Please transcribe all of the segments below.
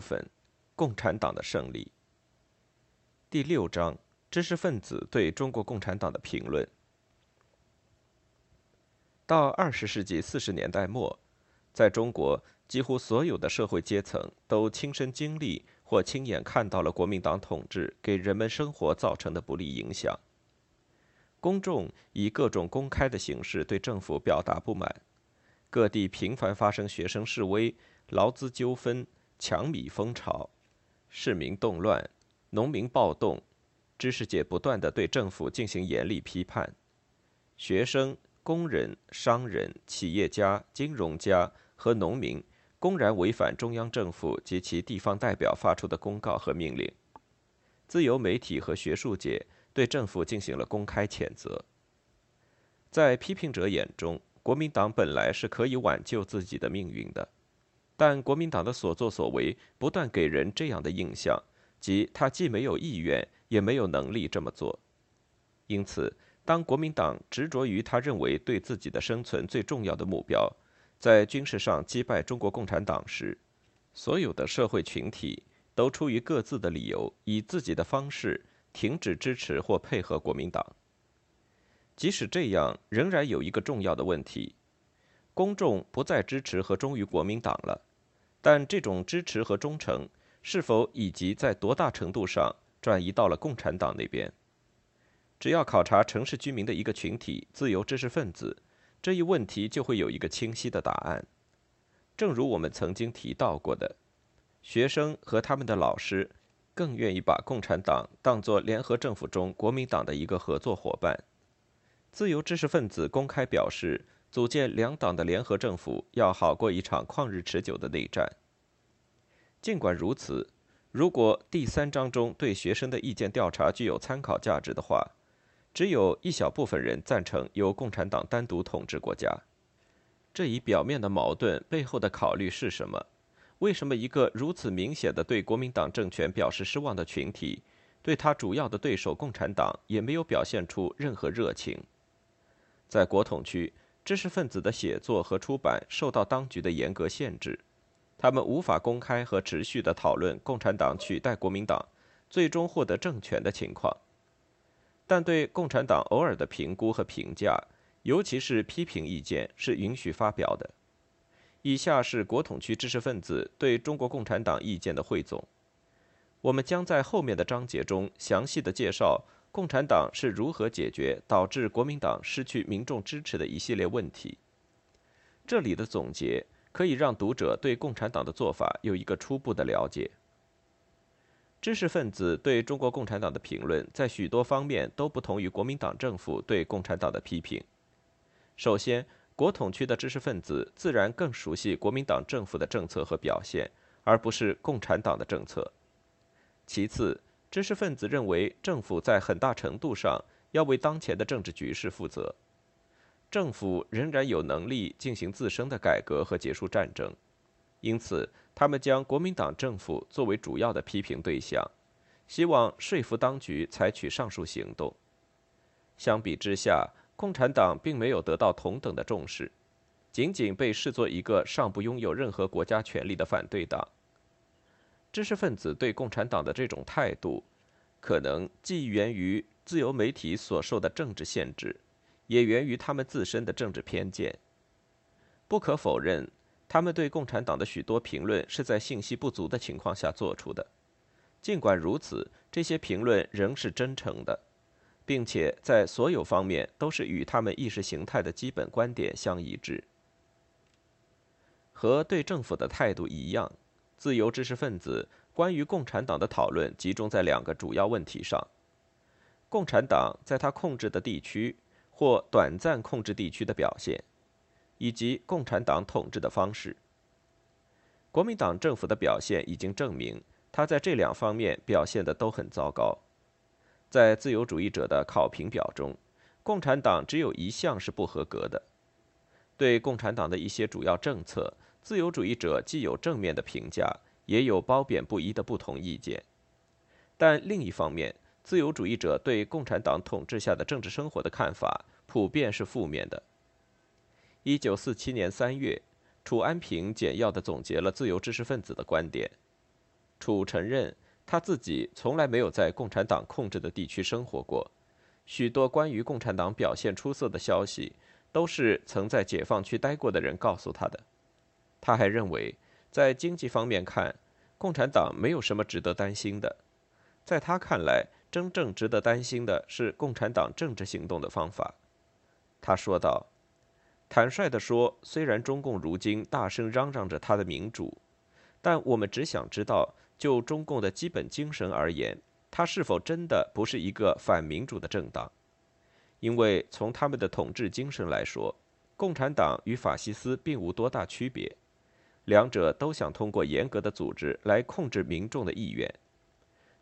分，共产党的胜利。第六章，知识分子对中国共产党的评论。到二十世纪四十年代末，在中国，几乎所有的社会阶层都亲身经历或亲眼看到了国民党统治给人们生活造成的不利影响。公众以各种公开的形式对政府表达不满，各地频繁发生学生示威、劳资纠纷。抢米风潮，市民动乱，农民暴动，知识界不断的对政府进行严厉批判。学生、工人、商人、企业家、金融家和农民公然违反中央政府及其地方代表发出的公告和命令。自由媒体和学术界对政府进行了公开谴责。在批评者眼中，国民党本来是可以挽救自己的命运的。但国民党的所作所为不断给人这样的印象，即他既没有意愿，也没有能力这么做。因此，当国民党执着于他认为对自己的生存最重要的目标，在军事上击败中国共产党时，所有的社会群体都出于各自的理由，以自己的方式停止支持或配合国民党。即使这样，仍然有一个重要的问题：公众不再支持和忠于国民党了。但这种支持和忠诚是否以及在多大程度上转移到了共产党那边？只要考察城市居民的一个群体——自由知识分子，这一问题就会有一个清晰的答案。正如我们曾经提到过的，学生和他们的老师更愿意把共产党当作联合政府中国民党的一个合作伙伴。自由知识分子公开表示。组建两党的联合政府要好过一场旷日持久的内战。尽管如此，如果第三章中对学生的意见调查具有参考价值的话，只有一小部分人赞成由共产党单独统治国家。这一表面的矛盾背后的考虑是什么？为什么一个如此明显的对国民党政权表示失望的群体，对他主要的对手共产党也没有表现出任何热情？在国统区。知识分子的写作和出版受到当局的严格限制，他们无法公开和持续地讨论共产党取代国民党，最终获得政权的情况。但对共产党偶尔的评估和评价，尤其是批评意见，是允许发表的。以下是国统区知识分子对中国共产党意见的汇总。我们将在后面的章节中详细的介绍。共产党是如何解决导致国民党失去民众支持的一系列问题？这里的总结可以让读者对共产党的做法有一个初步的了解。知识分子对中国共产党的评论在许多方面都不同于国民党政府对共产党的批评。首先，国统区的知识分子自然更熟悉国民党政府的政策和表现，而不是共产党的政策。其次，知识分子认为，政府在很大程度上要为当前的政治局势负责。政府仍然有能力进行自身的改革和结束战争，因此，他们将国民党政府作为主要的批评对象，希望说服当局采取上述行动。相比之下，共产党并没有得到同等的重视，仅仅被视作一个尚不拥有任何国家权力的反对党。知识分子对共产党的这种态度，可能既源于自由媒体所受的政治限制，也源于他们自身的政治偏见。不可否认，他们对共产党的许多评论是在信息不足的情况下做出的。尽管如此，这些评论仍是真诚的，并且在所有方面都是与他们意识形态的基本观点相一致。和对政府的态度一样。自由知识分子关于共产党的讨论集中在两个主要问题上：共产党在他控制的地区或短暂控制地区的表现，以及共产党统治的方式。国民党政府的表现已经证明，他在这两方面表现的都很糟糕。在自由主义者的考评表中，共产党只有一项是不合格的。对共产党的一些主要政策，自由主义者既有正面的评价，也有褒贬不一的不同意见。但另一方面，自由主义者对共产党统治下的政治生活的看法普遍是负面的。一九四七年三月。楚安平简要地总结了自由知识分子的观点。楚承认他自己从来没有在共产党控制的地区生活过，许多关于共产党表现出色的消息都是曾在解放区待过的人告诉他的。他还认为，在经济方面看，共产党没有什么值得担心的。在他看来，真正值得担心的是共产党政治行动的方法。他说道。坦率地说，虽然中共如今大声嚷嚷着他的民主，但我们只想知道，就中共的基本精神而言，它是否真的不是一个反民主的政党？因为从他们的统治精神来说，共产党与法西斯并无多大区别，两者都想通过严格的组织来控制民众的意愿。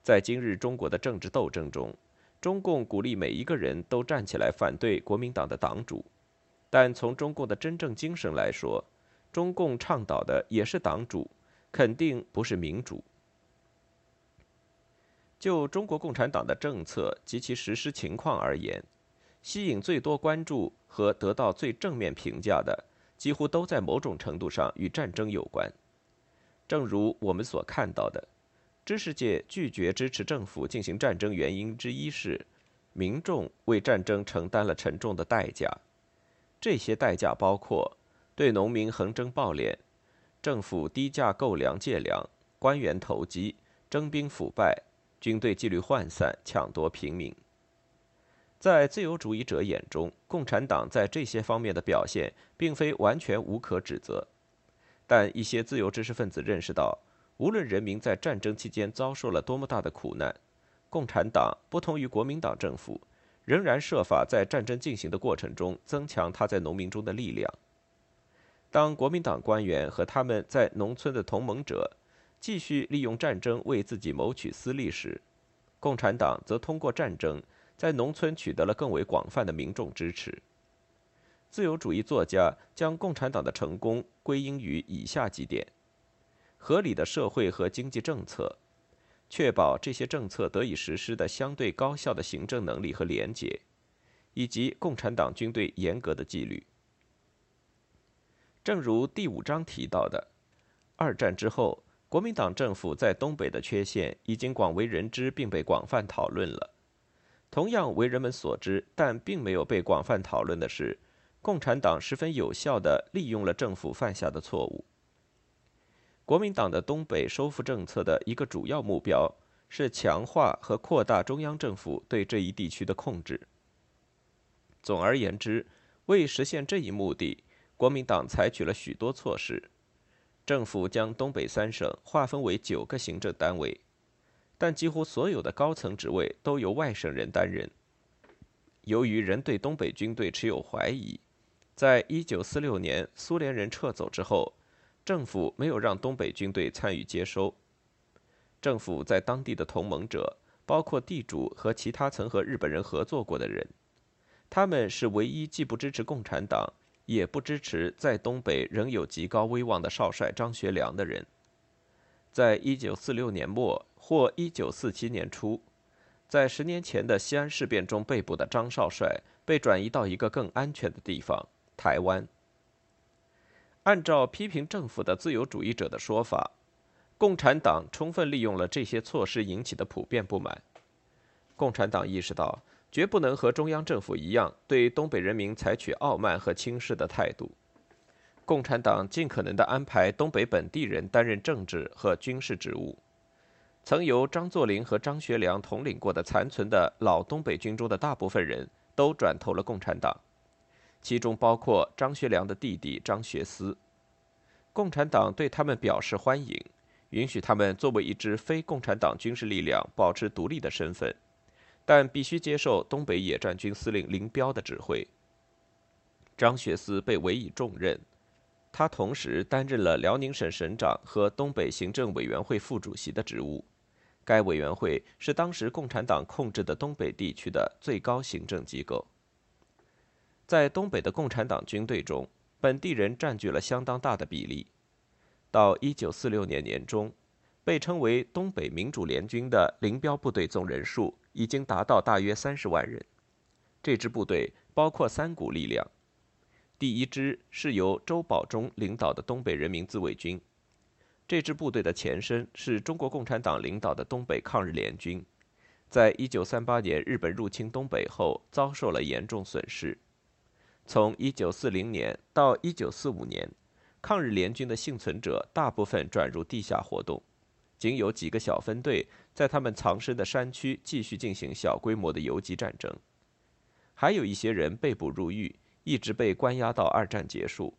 在今日中国的政治斗争中，中共鼓励每一个人都站起来反对国民党的党主。但从中共的真正精神来说，中共倡导的也是党主，肯定不是民主。就中国共产党的政策及其实施情况而言，吸引最多关注和得到最正面评价的，几乎都在某种程度上与战争有关。正如我们所看到的，知识界拒绝支持政府进行战争原因之一是，民众为战争承担了沉重的代价。这些代价包括对农民横征暴敛、政府低价购粮借粮、官员投机、征兵腐败、军队纪律涣散、抢夺平民。在自由主义者眼中，共产党在这些方面的表现并非完全无可指责，但一些自由知识分子认识到，无论人民在战争期间遭受了多么大的苦难，共产党不同于国民党政府。仍然设法在战争进行的过程中增强他在农民中的力量。当国民党官员和他们在农村的同盟者继续利用战争为自己谋取私利时，共产党则通过战争在农村取得了更为广泛的民众支持。自由主义作家将共产党的成功归因于以下几点：合理的社会和经济政策。确保这些政策得以实施的相对高效的行政能力和廉洁，以及共产党军队严格的纪律。正如第五章提到的，二战之后，国民党政府在东北的缺陷已经广为人知，并被广泛讨论了。同样为人们所知，但并没有被广泛讨论的是，共产党十分有效地利用了政府犯下的错误。国民党的东北收复政策的一个主要目标是强化和扩大中央政府对这一地区的控制。总而言之，为实现这一目的，国民党采取了许多措施。政府将东北三省划分为九个行政单位，但几乎所有的高层职位都由外省人担任。由于人对东北军队持有怀疑，在一九四六年苏联人撤走之后。政府没有让东北军队参与接收。政府在当地的同盟者包括地主和其他曾和日本人合作过的人，他们是唯一既不支持共产党，也不支持在东北仍有极高威望的少帅张学良的人。在一九四六年末或一九四七年初，在十年前的西安事变中被捕的张少帅被转移到一个更安全的地方——台湾。按照批评政府的自由主义者的说法，共产党充分利用了这些措施引起的普遍不满。共产党意识到，绝不能和中央政府一样对东北人民采取傲慢和轻视的态度。共产党尽可能地安排东北本地人担任政治和军事职务。曾由张作霖和张学良统领过的残存的老东北军中的大部分人都转投了共产党。其中包括张学良的弟弟张学思，共产党对他们表示欢迎，允许他们作为一支非共产党军事力量保持独立的身份，但必须接受东北野战军司令林彪的指挥。张学思被委以重任，他同时担任了辽宁省省长和东北行政委员会副主席的职务。该委员会是当时共产党控制的东北地区的最高行政机构。在东北的共产党军队中，本地人占据了相当大的比例。到一九四六年年中，被称为东北民主联军的林彪部队总人数已经达到大约三十万人。这支部队包括三股力量：第一支是由周保中领导的东北人民自卫军，这支部队的前身是中国共产党领导的东北抗日联军，在一九三八年日本入侵东北后遭受了严重损失。从一九四零年到一九四五年。抗日联军的幸存者大部分转入地下活动，仅有几个小分队在他们藏身的山区继续进行小规模的游击战争，还有一些人被捕入狱，一直被关押到二战结束。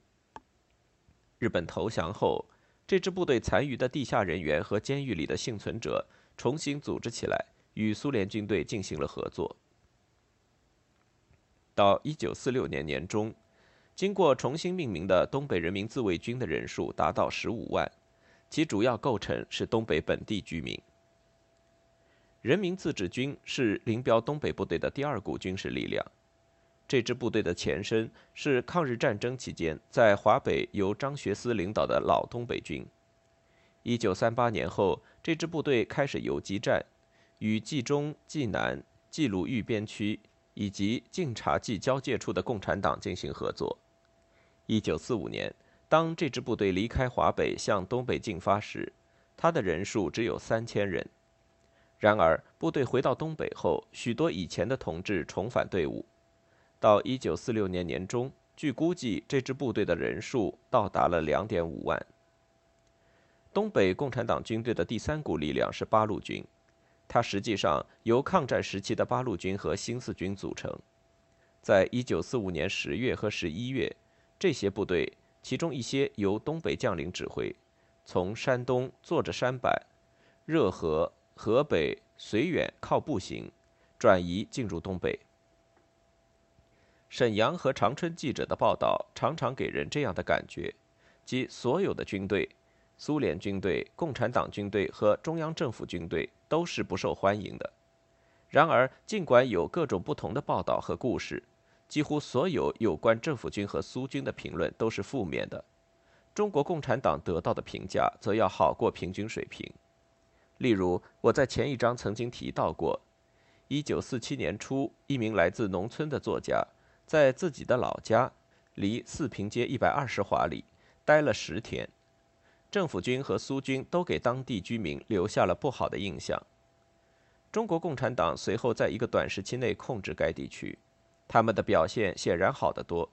日本投降后，这支部队残余的地下人员和监狱里的幸存者重新组织起来，与苏联军队进行了合作。到一九四六年年中。经过重新命名的东北人民自卫军的人数达到十五万，其主要构成是东北本地居民。人民自治军是林彪东北部队的第二股军事力量，这支部队的前身是抗日战争期间在华北由张学思领导的老东北军。一九三八年后，这支部队开始游击战，与冀中、冀南、冀鲁豫边区以及晋察冀交界处的共产党进行合作。一九四五年，当这支部队离开华北向东北进发时，他的人数只有三千人。然而，部队回到东北后，许多以前的同志重返队伍。到一九四六年年中，据估计，这支部队的人数到达了两点五万。东北共产党军队的第三股力量是八路军，它实际上由抗战时期的八路军和新四军组成。在一九四五年十月和十一月。这些部队，其中一些由东北将领指挥，从山东坐着山板、热河、河北、绥远靠步行，转移进入东北。沈阳和长春记者的报道常常给人这样的感觉：即所有的军队，苏联军队、共产党军队和中央政府军队都是不受欢迎的。然而，尽管有各种不同的报道和故事。几乎所有有关政府军和苏军的评论都是负面的，中国共产党得到的评价则要好过平均水平。例如，我在前一章曾经提到过，1947年初，一名来自农村的作家，在自己的老家，离四平街120华里，待了十天。政府军和苏军都给当地居民留下了不好的印象。中国共产党随后在一个短时期内控制该地区。他们的表现显然好得多。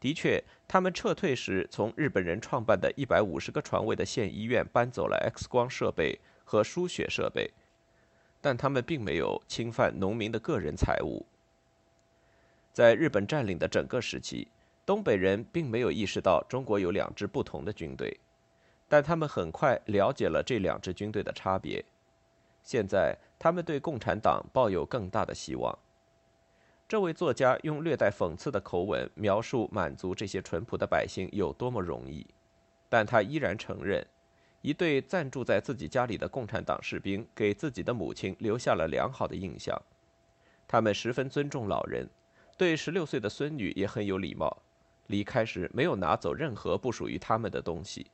的确，他们撤退时从日本人创办的一百五十个床位的县医院搬走了 X 光设备和输血设备，但他们并没有侵犯农民的个人财物。在日本占领的整个时期，东北人并没有意识到中国有两支不同的军队，但他们很快了解了这两支军队的差别。现在，他们对共产党抱有更大的希望。这位作家用略带讽刺的口吻描述满足这些淳朴的百姓有多么容易，但他依然承认，一对暂住在自己家里的共产党士兵给自己的母亲留下了良好的印象。他们十分尊重老人，对十六岁的孙女也很有礼貌。离开时没有拿走任何不属于他们的东西。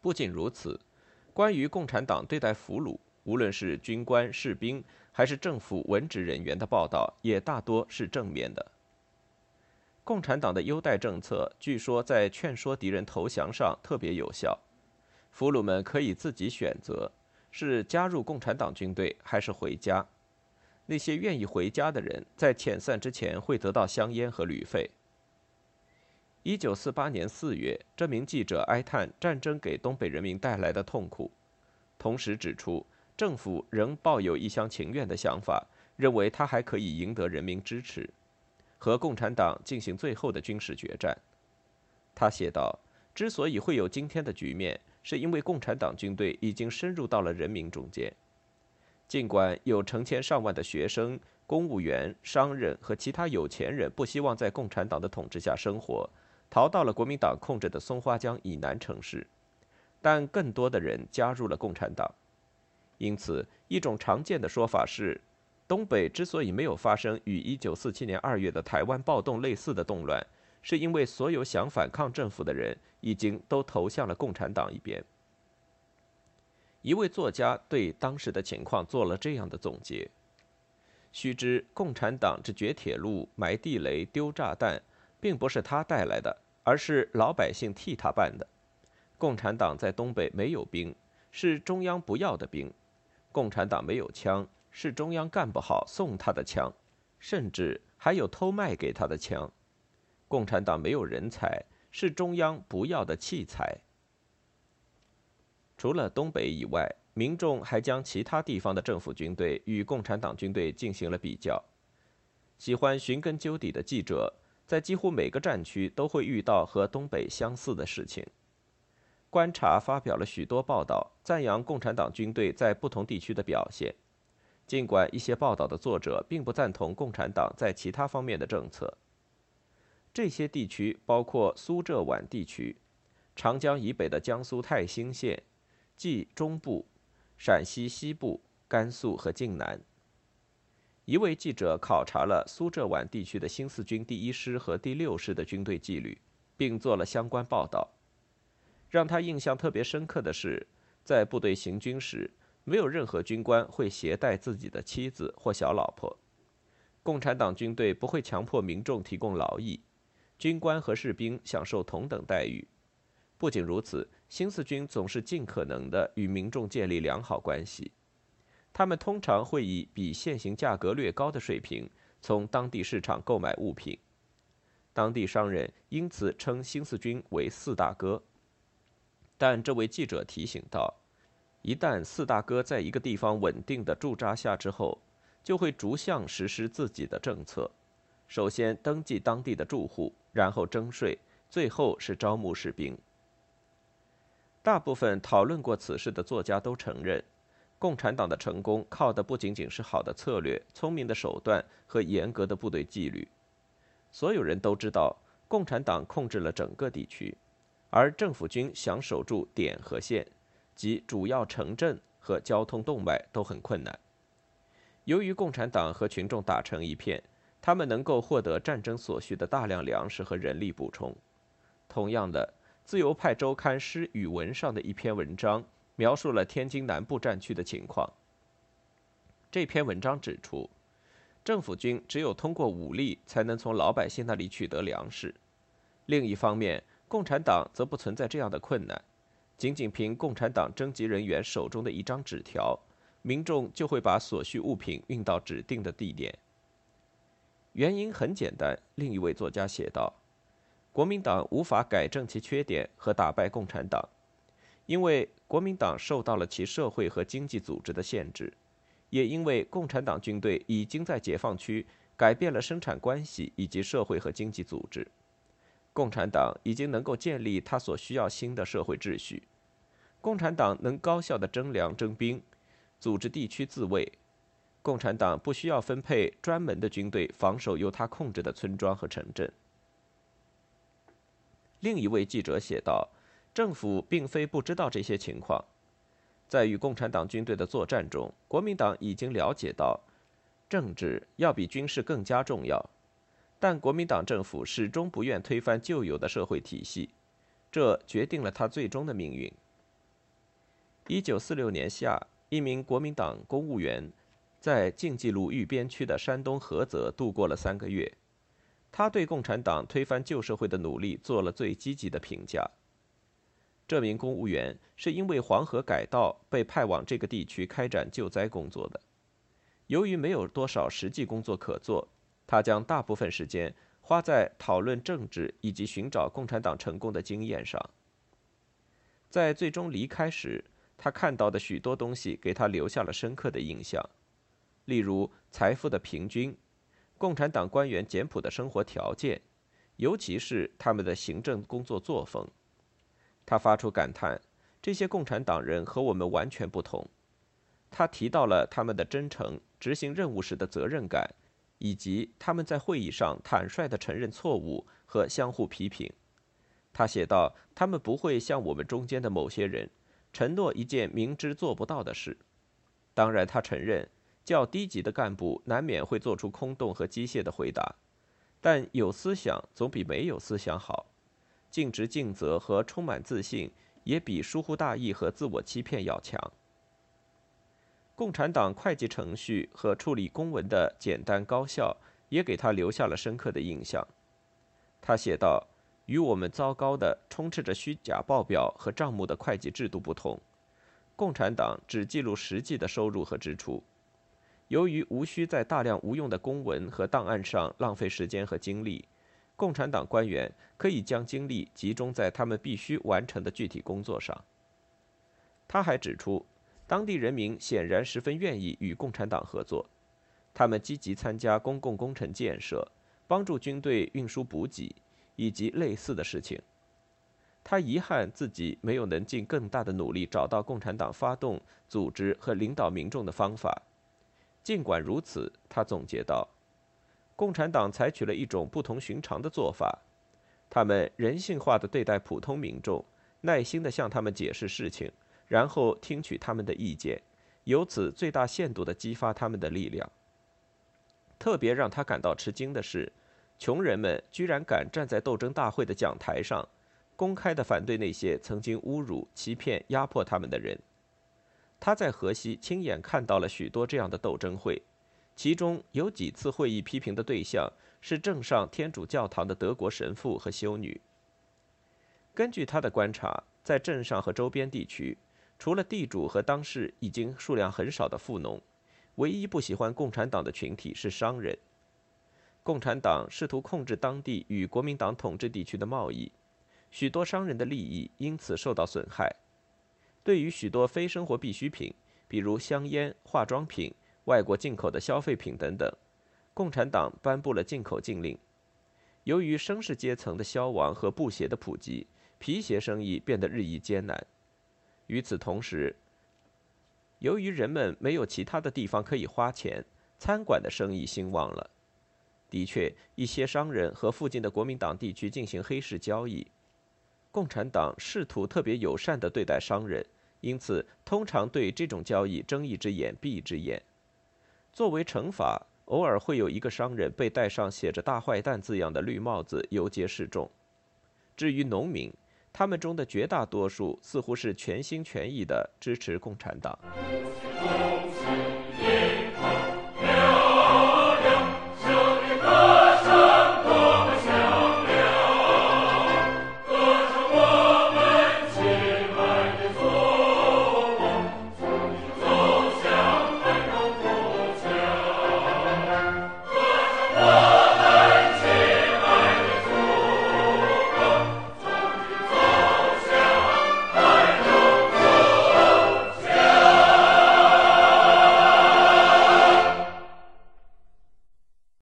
不仅如此，关于共产党对待俘虏，无论是军官、士兵。还是政府文职人员的报道也大多是正面的。共产党的优待政策据说在劝说敌人投降上特别有效，俘虏们可以自己选择是加入共产党军队还是回家。那些愿意回家的人在遣散之前会得到香烟和旅费。一九四八年四月，这名记者哀叹战争给东北人民带来的痛苦，同时指出。政府仍抱有一厢情愿的想法，认为他还可以赢得人民支持，和共产党进行最后的军事决战。他写道：“之所以会有今天的局面，是因为共产党军队已经深入到了人民中间。尽管有成千上万的学生、公务员、商人和其他有钱人不希望在共产党的统治下生活，逃到了国民党控制的松花江以南城市，但更多的人加入了共产党。因此，一种常见的说法是，东北之所以没有发生与1947年2月的台湾暴动类似的动乱，是因为所有想反抗政府的人已经都投向了共产党一边。一位作家对当时的情况做了这样的总结：须知，共产党之掘铁路、埋地雷、丢炸弹，并不是他带来的，而是老百姓替他办的。共产党在东北没有兵，是中央不要的兵；共产党没有枪，是中央干不好送他的枪，甚至还有偷卖给他的枪；共产党没有人才，是中央不要的器材。除了东北以外，民众还将其他地方的政府军队与共产党军队进行了比较。喜欢寻根究底的记者，在几乎每个战区都会遇到和东北相似的事情。观察发表了许多报道，赞扬共产党军队在不同地区的表现。尽管一些报道的作者并不赞同共产党在其他方面的政策。这些地区包括苏浙皖地区、长江以北的江苏泰兴县。冀中部、陕西西部、甘肃和晋南。一位记者考察了苏浙皖地区的新四军第一师和第六师的军队纪律，并做了相关报道。让他印象特别深刻的是，在部队行军时，没有任何军官会携带自己的妻子或小老婆。共产党军队不会强迫民众提供劳役，军官和士兵享受同等待遇。不仅如此，新四军总是尽可能的与民众建立良好关系。他们通常会以比现行价格略高的水平从当地市场购买物品。当地商人因此称新四军为“四大哥”。但这位记者提醒道：“一旦四大哥在一个地方稳定的驻扎下之后，就会逐项实施自己的政策。首先登记当地的住户，然后征税，最后是招募士兵。”大部分讨论过此事的作家都承认，共产党的成功靠的不仅仅是好的策略、聪明的手段和严格的部队纪律。所有人都知道，共产党控制了整个地区，而政府军想守住点和线，即主要城镇和交通动脉都很困难。由于共产党和群众打成一片，他们能够获得战争所需的大量粮食和人力补充。同样的。自由派周刊《诗与文》上的一篇文章描述了天津南部战区的情况。这篇文章指出，政府军只有通过武力才能从老百姓那里取得粮食。另一方面，共产党则不存在这样的困难，仅仅凭共产党征集人员手中的一张纸条，民众就会把所需物品运到指定的地点。原因很简单，另一位作家写道。国民党无法改正其缺点和打败共产党，因为国民党受到了其社会和经济组织的限制，也因为共产党军队已经在解放区改变了生产关系以及社会和经济组织。共产党已经能够建立他所需要新的社会秩序，共产党能高效的征粮征兵，组织地区自卫。共产党不需要分配专门的军队防守由他控制的村庄和城镇。另一位记者写道：“政府并非不知道这些情况，在与共产党军队的作战中，国民党已经了解到，政治要比军事更加重要。但国民党政府始终不愿推翻旧有的社会体系，这决定了他最终的命运。”一九四六年夏，一名国民党公务员在晋冀鲁豫边区的山东菏泽度过了三个月。他对共产党推翻旧社会的努力做了最积极的评价。这名公务员是因为黄河改道被派往这个地区开展救灾工作的。由于没有多少实际工作可做，他将大部分时间花在讨论政治以及寻找共产党成功的经验上。在最终离开时，他看到的许多东西给他留下了深刻的印象，例如财富的平均。共产党官员简朴的生活条件，尤其是他们的行政工作作风，他发出感叹：这些共产党人和我们完全不同。他提到了他们的真诚、执行任务时的责任感，以及他们在会议上坦率地承认错误和相互批评。他写道：“他们不会像我们中间的某些人，承诺一件明知做不到的事。当然，他承认较低级的干部难免会做出空洞和机械的回答，但有思想总比没有思想好。尽职尽责和充满自信，也比疏忽大意和自我欺骗要强。”共产党会计程序和处理公文的简单高效，也给他留下了深刻的印象。他写道。与我们糟糕的、充斥着虚假报表和账目的会计制度不同，共产党只记录实际的收入和支出。由于无需在大量无用的公文和档案上浪费时间和精力，共产党官员可以将精力集中在他们必须完成的具体工作上。他还指出，当地人民显然十分愿意与共产党合作，他们积极参加公共工程建设，帮助军队运输补给。以及类似的事情，他遗憾自己没有能尽更大的努力找到共产党发动、组织和领导民众的方法。尽管如此，他总结道：“共产党采取了一种不同寻常的做法，他们人性化的对待普通民众，耐心地向他们解释事情，然后听取他们的意见，由此最大限度地激发他们的力量。特别让他感到吃惊的是。”穷人们居然敢站在斗争大会的讲台上，公开地反对那些曾经侮辱、欺骗、压迫他们的人。他在河西亲眼看到了许多这样的斗争会，其中有几次会议批评的对象是镇上天主教堂的德国神父和修女。根据他的观察，在镇上和周边地区，除了地主和当时已经数量很少的富农，唯一不喜欢共产党的群体是商人。共产党试图控制当地与国民党统治地区的贸易，许多商人的利益因此受到损害。对于许多非生活必需品，比如香烟、化妆品、外国进口的消费品等等，共产党颁布了进口禁令。由于绅士阶层的消亡和布鞋的普及，皮鞋生意变得日益艰难。与此同时，由于人们没有其他的地方可以花钱，餐馆的生意兴旺了。的确，一些商人和附近的国民党地区进行黑市交易。共产党试图特别友善地对待商人，因此通常对这种交易睁一只眼闭一只眼。作为惩罚，偶尔会有一个商人被戴上写着“大坏蛋”字样的绿帽子游街示众。至于农民，他们中的绝大多数似乎是全心全意地支持共产党。